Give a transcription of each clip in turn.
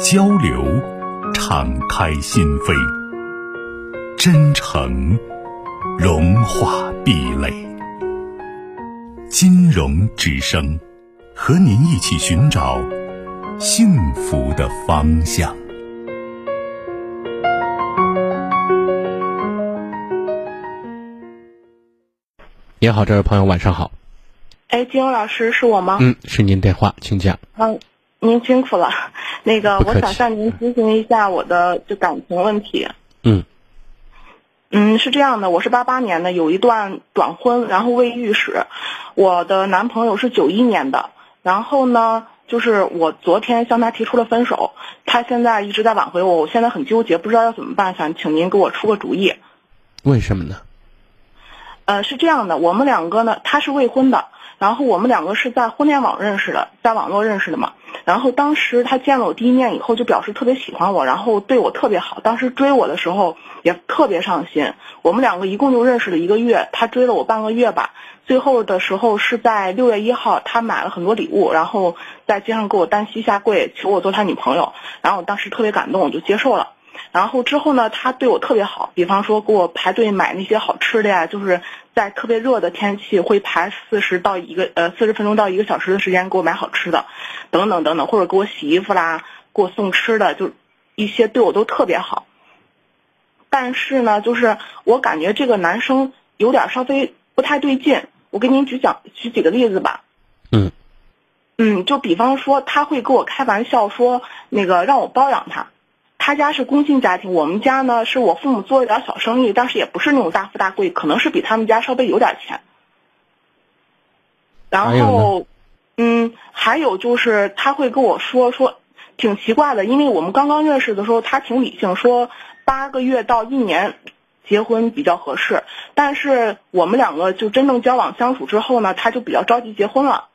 交流，敞开心扉；真诚，融化壁垒。金融之声，和您一起寻找幸福的方向。你好，这位朋友，晚上好。哎，金融老师是我吗？嗯，是您电话，请讲。嗯。您辛苦了，那个我想向您咨询一下我的就感情问题。嗯，嗯，是这样的，我是八八年的，有一段短婚，然后未育史。我的男朋友是九一年的，然后呢，就是我昨天向他提出了分手，他现在一直在挽回我，我现在很纠结，不知道要怎么办，想请您给我出个主意。为什么呢？呃，是这样的，我们两个呢，他是未婚的。然后我们两个是在婚恋网认识的，在网络认识的嘛。然后当时他见了我第一面以后，就表示特别喜欢我，然后对我特别好。当时追我的时候也特别上心。我们两个一共就认识了一个月，他追了我半个月吧。最后的时候是在六月一号，他买了很多礼物，然后在街上给我单膝下跪，求我做他女朋友。然后我当时特别感动，我就接受了。然后之后呢，他对我特别好，比方说给我排队买那些好吃的呀，就是在特别热的天气会排四十到一个呃四十分钟到一个小时的时间给我买好吃的，等等等等，或者给我洗衣服啦，给我送吃的，就一些对我都特别好。但是呢，就是我感觉这个男生有点稍微不太对劲。我给您举讲举几个例子吧。嗯。嗯，就比方说他会跟我开玩笑说那个让我包养他。他家是工薪家庭，我们家呢是我父母做一点小生意，但是也不是那种大富大贵，可能是比他们家稍微有点钱。然后，嗯，还有就是他会跟我说说，挺奇怪的，因为我们刚刚认识的时候，他挺理性，说八个月到一年结婚比较合适。但是我们两个就真正交往相处之后呢，他就比较着急结婚了，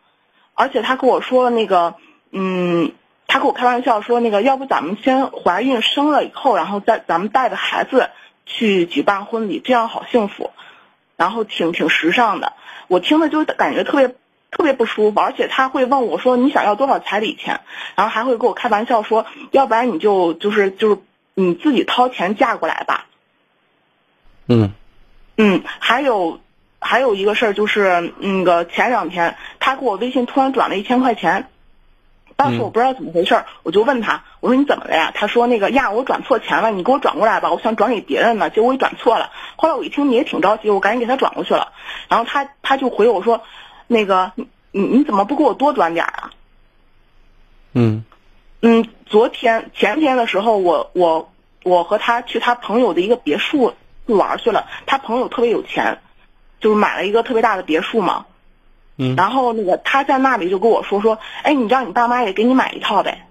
而且他跟我说那个，嗯。他跟我开玩笑说：“那个，要不咱们先怀孕生了以后，然后再咱们带着孩子去举办婚礼，这样好幸福，然后挺挺时尚的。”我听了就感觉特别特别不舒服，而且他会问我说：“你想要多少彩礼钱？”然后还会跟我开玩笑说：“要不然你就就是就是你自己掏钱嫁过来吧。”嗯嗯，还有还有一个事儿就是那个前两天他给我微信突然转了一千块钱。当时我不知道怎么回事儿，我就问他，我说你怎么了呀？他说那个呀，我转错钱了，你给我转过来吧，我想转给别人呢，结果我转错了。后来我一听你也挺着急，我赶紧给他转过去了。然后他他就回我说，那个你你你怎么不给我多转点啊？嗯嗯，昨天前天的时候，我我我和他去他朋友的一个别墅去玩去了，他朋友特别有钱，就是买了一个特别大的别墅嘛。然后那个他在那里就跟我说说，哎，你让你爸妈也给你买一套呗，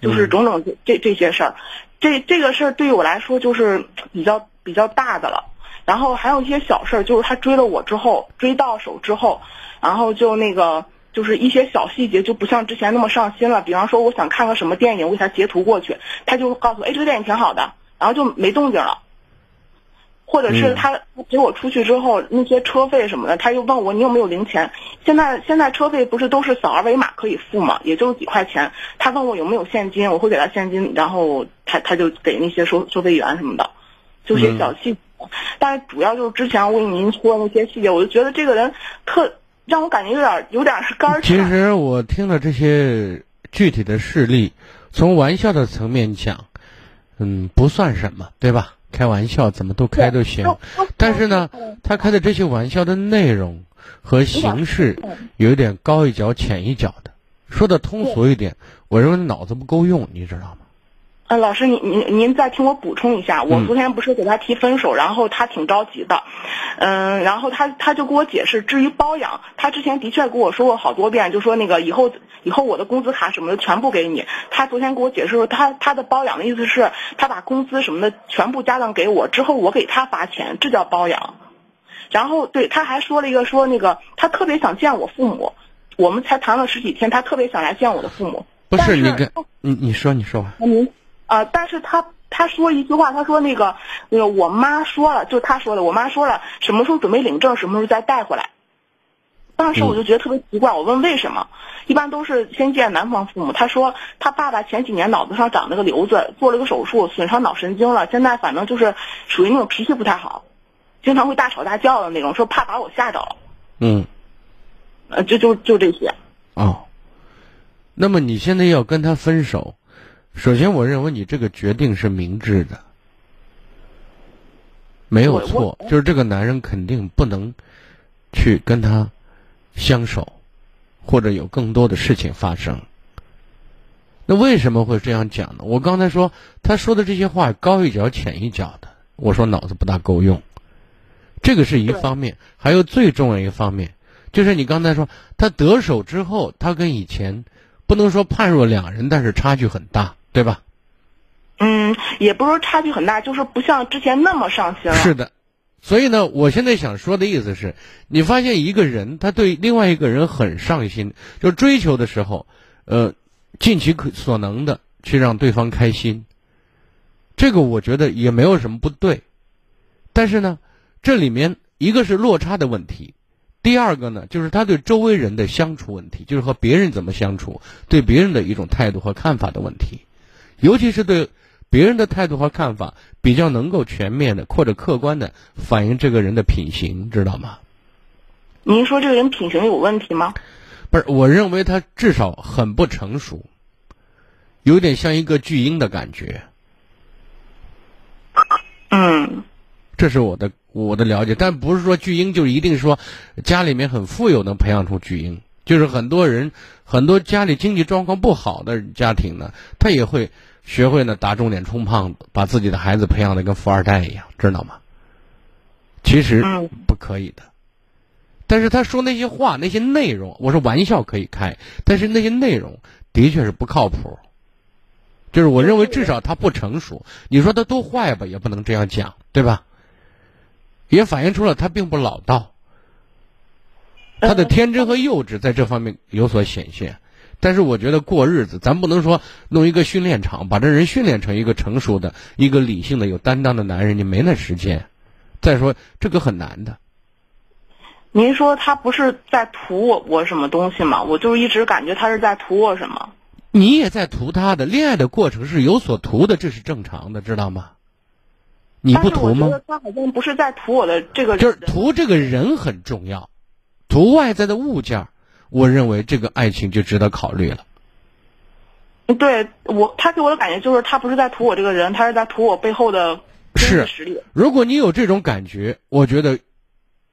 就是种种这这些事儿，这这个事儿对于我来说就是比较比较大的了。然后还有一些小事儿，就是他追了我之后，追到手之后，然后就那个就是一些小细节就不像之前那么上心了。比方说我想看个什么电影，我给他截图过去，他就告诉我，哎，这个电影挺好的，然后就没动静了。或者是他给我出去之后，那些车费什么的，他又问我你有没有零钱。现在现在车费不是都是扫二维码可以付吗？也就几块钱。他问我有没有现金，我会给他现金，然后他他就给那些收收费员什么的，就些小细节。但是主要就是之前我给您说的那些细节，我就觉得这个人特让我感觉有点有点是干其实我听了这些具体的事例，从玩笑的层面讲，嗯，不算什么，对吧？开玩笑怎么都开都行，但是呢，他开的这些玩笑的内容和形式有点高一脚浅一脚的。说的通俗一点，我认为脑子不够用，你知道吗？呃，老师，您您您再听我补充一下，我昨天不是给他提分手，然后他挺着急的，嗯，然后他他就跟我解释，至于包养，他之前的确跟我说过好多遍，就说那个以后以后我的工资卡什么的全部给你。他昨天给我解释说，他他的包养的意思是，他把工资什么的全部家当给我之后，我给他发钱，这叫包养。然后对他还说了一个说那个他特别想见我父母，我们才谈了十几天，他特别想来见我的父母。不是你跟你你说你说吧。您。啊！但是他他说一句话，他说那个那个我妈说了，就他说的，我妈说了，什么时候准备领证，什么时候再带回来。当时我就觉得特别奇怪，我问为什么？一般都是先见男方父母。他说他爸爸前几年脑子上长了个瘤子，做了个手术，损伤脑神经了。现在反正就是属于那种脾气不太好，经常会大吵大叫的那种，说怕把我吓着了。嗯。呃，就就就这些。哦。那么你现在要跟他分手？首先，我认为你这个决定是明智的，没有错。就是这个男人肯定不能去跟他相守，或者有更多的事情发生。那为什么会这样讲呢？我刚才说他说的这些话高一脚浅一脚的，我说脑子不大够用。这个是一方面，还有最重要一方面，就是你刚才说他得手之后，他跟以前不能说判若两人，但是差距很大。对吧？嗯，也不是说差距很大，就是不像之前那么上心了。是的，所以呢，我现在想说的意思是，你发现一个人他对另外一个人很上心，就追求的时候，呃，尽其可所能的去让对方开心，这个我觉得也没有什么不对。但是呢，这里面一个是落差的问题。第二个呢，就是他对周围人的相处问题，就是和别人怎么相处，对别人的一种态度和看法的问题，尤其是对别人的态度和看法，比较能够全面的或者客观的反映这个人的品行，知道吗？您说这个人品行有问题吗？不是，我认为他至少很不成熟，有点像一个巨婴的感觉。嗯，这是我的。我的了解，但不是说巨婴就一定说家里面很富有能培养出巨婴，就是很多人很多家里经济状况不好的家庭呢，他也会学会呢打肿脸充胖子，把自己的孩子培养的跟富二代一样，知道吗？其实不可以的。但是他说那些话那些内容，我说玩笑可以开，但是那些内容的确是不靠谱。就是我认为至少他不成熟，你说他多坏吧，也不能这样讲，对吧？也反映出了他并不老道，他的天真和幼稚在这方面有所显现。但是我觉得过日子，咱不能说弄一个训练场，把这人训练成一个成熟的、一个理性的、有担当的男人，你没那时间。再说这个很难的。您说他不是在图我我什么东西吗？我就一直感觉他是在图我什么。你也在图他的恋爱的过程是有所图的，这是正常的，知道吗？你不图吗？他好像不是在图我的这个，就是图这个人很重要，图外在的物件，我认为这个爱情就值得考虑了。对我，他给我的感觉就是他不是在图我这个人，他是在图我背后的是实力。如果你有这种感觉，我觉得，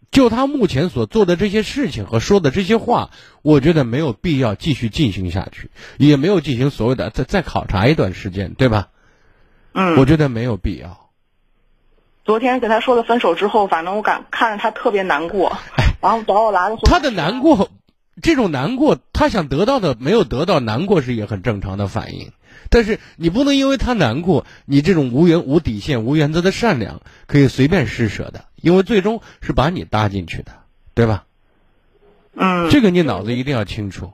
就他目前所做的这些事情和说的这些话，我觉得没有必要继续进行下去，也没有进行所谓的再再考察一段时间，对吧？嗯，我觉得没有必要。昨天跟他说了分手之后，反正我感看着他特别难过，然后找我来了。他的难过，这种难过，他想得到的没有得到，难过是也很正常的反应。但是你不能因为他难过，你这种无缘无底线、无原则的善良可以随便施舍的，因为最终是把你搭进去的，对吧？嗯，这个你脑子一定要清楚。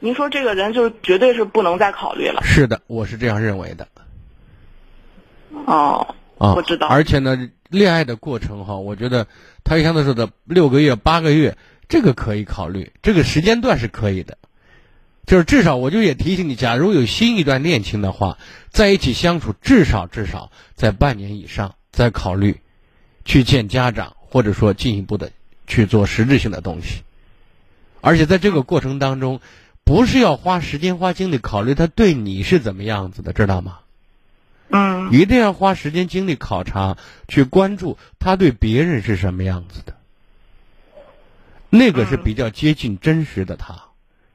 您说这个人就是绝对是不能再考虑了。是的，我是这样认为的。哦。啊，我知道。而且呢，恋爱的过程哈，我觉得他像他说的六个月、八个月，这个可以考虑，这个时间段是可以的。就是至少，我就也提醒你，假如有新一段恋情的话，在一起相处至少至少在半年以上，再考虑去见家长，或者说进一步的去做实质性的东西。而且在这个过程当中，不是要花时间花精力考虑他对你是怎么样子的，知道吗？一定要花时间精力考察去关注他对别人是什么样子的。那个是比较接近真实的他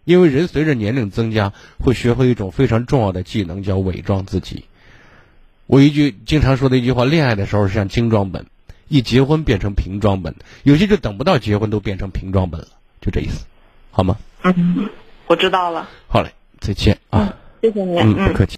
因为人随着年龄增加会学会一种非常重要的技能叫伪装自己。我一句经常说的一句话恋爱的时候是像精装本一结婚变成瓶装本有些就等不到结婚都变成瓶装本了就这意思好吗？我知道了。好嘞再见啊。谢谢你嗯不客气。